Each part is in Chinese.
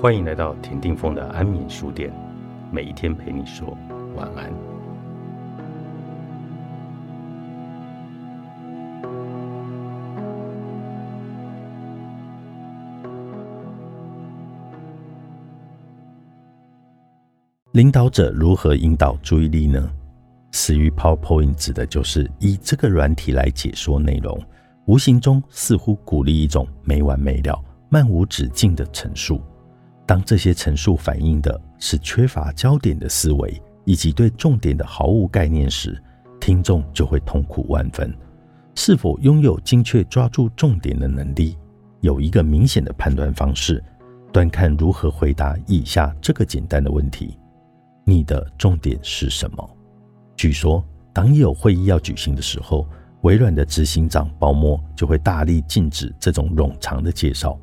欢迎来到田定峰的安眠书店，每一天陪你说晚安。领导者如何引导注意力呢？死于 PowerPoint 指的就是以这个软体来解说内容，无形中似乎鼓励一种没完没了、漫无止境的陈述。当这些陈述反映的是缺乏焦点的思维，以及对重点的毫无概念时，听众就会痛苦万分。是否拥有精确抓住重点的能力，有一个明显的判断方式，端看如何回答以下这个简单的问题：你的重点是什么？据说，当有会议要举行的时候，微软的执行长鲍默就会大力禁止这种冗长的介绍。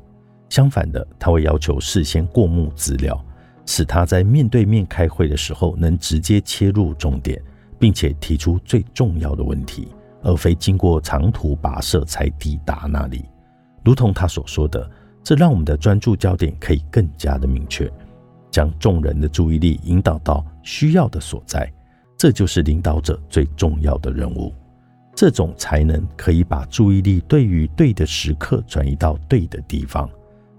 相反的，他会要求事先过目资料，使他在面对面开会的时候能直接切入重点，并且提出最重要的问题，而非经过长途跋涉才抵达那里。如同他所说的，这让我们的专注焦点可以更加的明确，将众人的注意力引导到需要的所在。这就是领导者最重要的任务。这种才能可以把注意力对于对的时刻转移到对的地方。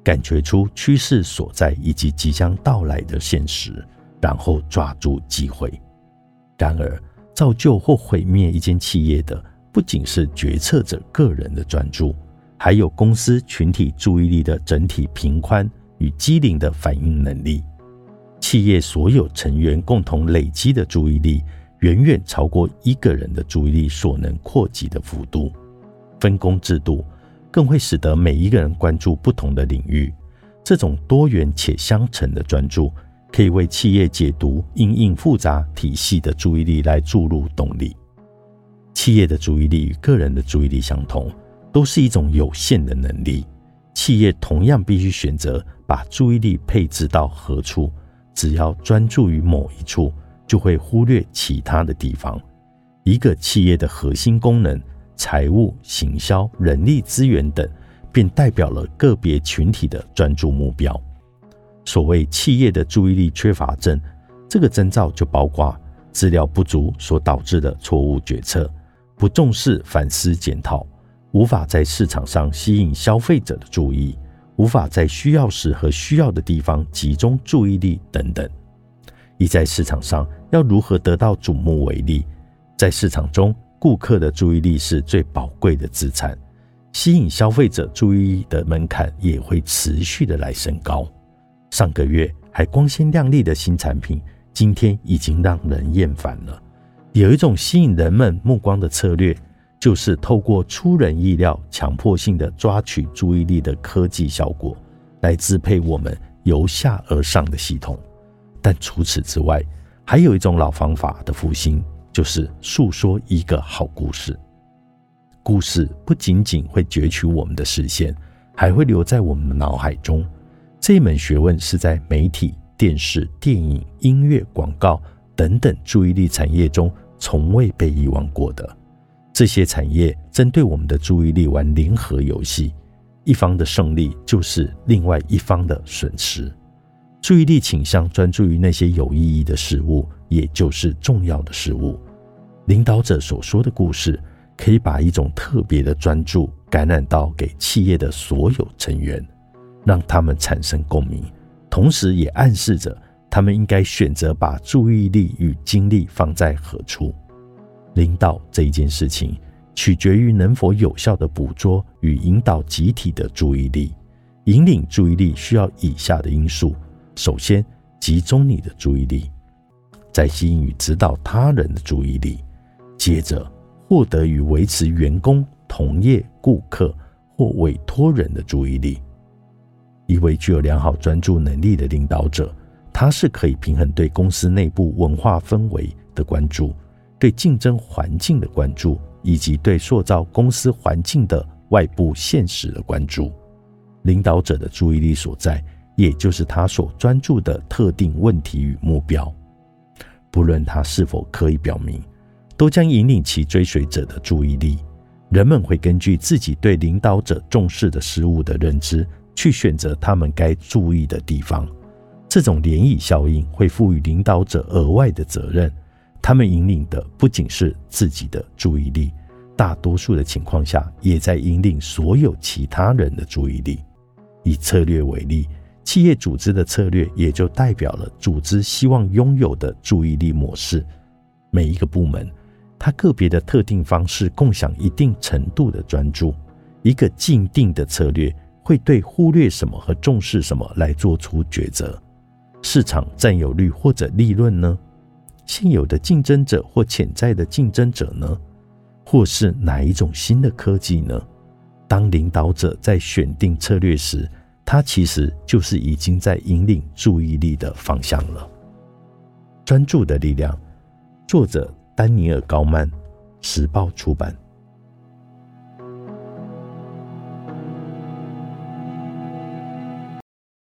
感觉出趋势所在以及即将到来的现实，然后抓住机会。然而，造就或毁灭一间企业的，不仅是决策者个人的专注，还有公司群体注意力的整体平宽与机灵的反应能力。企业所有成员共同累积的注意力，远远超过一个人的注意力所能扩及的幅度。分工制度。更会使得每一个人关注不同的领域。这种多元且相乘的专注，可以为企业解读因应复杂体系的注意力来注入动力。企业的注意力与个人的注意力相同，都是一种有限的能力。企业同样必须选择把注意力配置到何处。只要专注于某一处，就会忽略其他的地方。一个企业的核心功能。财务、行销、人力资源等，便代表了个别群体的专注目标。所谓企业的注意力缺乏症，这个征兆就包括资料不足所导致的错误决策、不重视反思检讨、无法在市场上吸引消费者的注意、无法在需要时和需要的地方集中注意力等等。以在市场上要如何得到瞩目为例，在市场中。顾客的注意力是最宝贵的资产，吸引消费者注意的门槛也会持续的来升高。上个月还光鲜亮丽的新产品，今天已经让人厌烦了。有一种吸引人们目光的策略，就是透过出人意料、强迫性的抓取注意力的科技效果，来支配我们由下而上的系统。但除此之外，还有一种老方法的复兴。就是诉说一个好故事。故事不仅仅会攫取我们的视线，还会留在我们的脑海中。这门学问是在媒体、电视、电影、音乐、广告等等注意力产业中从未被遗忘过的。这些产业针对我们的注意力玩零和游戏，一方的胜利就是另外一方的损失。注意力倾向专注于那些有意义的事物。也就是重要的事物。领导者所说的故事，可以把一种特别的专注感染到给企业的所有成员，让他们产生共鸣，同时也暗示着他们应该选择把注意力与精力放在何处。领导这一件事情，取决于能否有效地捕捉与引导集体的注意力。引领注意力需要以下的因素：首先，集中你的注意力。再吸引与指导他人的注意力，接着获得与维持员工、同业、顾客或委托人的注意力。一位具有良好专注能力的领导者，他是可以平衡对公司内部文化氛围的关注、对竞争环境的关注，以及对塑造公司环境的外部现实的关注。领导者的注意力所在，也就是他所专注的特定问题与目标。不论他是否可以表明，都将引领其追随者的注意力。人们会根据自己对领导者重视的事物的认知，去选择他们该注意的地方。这种涟漪效应会赋予领导者额外的责任，他们引领的不仅是自己的注意力，大多数的情况下也在引领所有其他人的注意力。以策略为例，企业组织的策略也就代表了组织希望拥有的注意力模式。每一个部门，它个别的特定方式共享一定程度的专注。一个既定的策略会对忽略什么和重视什么来做出抉择。市场占有率或者利润呢？现有的竞争者或潜在的竞争者呢？或是哪一种新的科技呢？当领导者在选定策略时，他其实就是已经在引领注意力的方向了。专注的力量，作者丹尼尔·高曼，时报出版。